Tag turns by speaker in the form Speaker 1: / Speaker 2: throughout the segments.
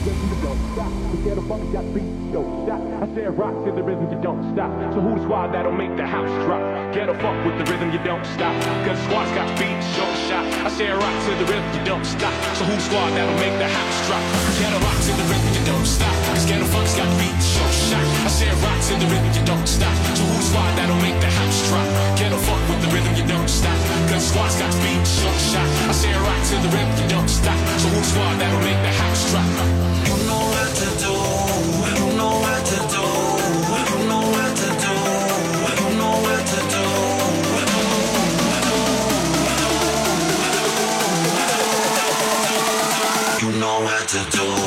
Speaker 1: Ghetto funk got beat, yo, stop. I said rock to the rhythm, you don't stop. So who the squad that'll make the house drop? Ghetto funk with the rhythm, you don't stop. Cause squad's got beat, short shot. I said rock to the rhythm, you don't stop. So who the squad that'll make the house drop? Ghetto rock to the rhythm, you don't stop. Cause ghetto funk's got beat, short shot. I said rock to the rhythm, you don't stop. So who the squad that'll make the house drop? Ghetto funk with the rhythm, you don't stop. Cause squad's got beat, short shot. I said rock to the rhythm,
Speaker 2: to do.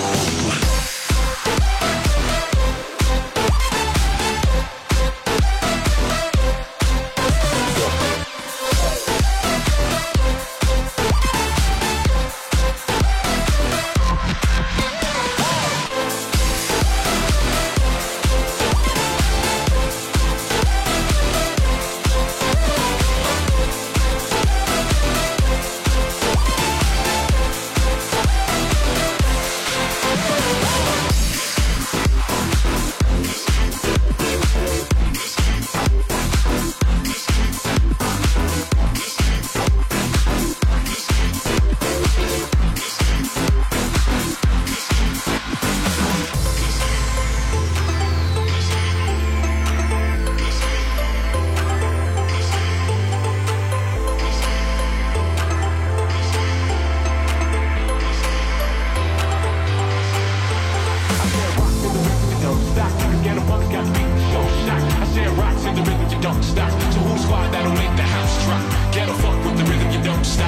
Speaker 1: Don't stop. So who's squad that'll make the house drop? Get a fuck with the rhythm, you don't stop.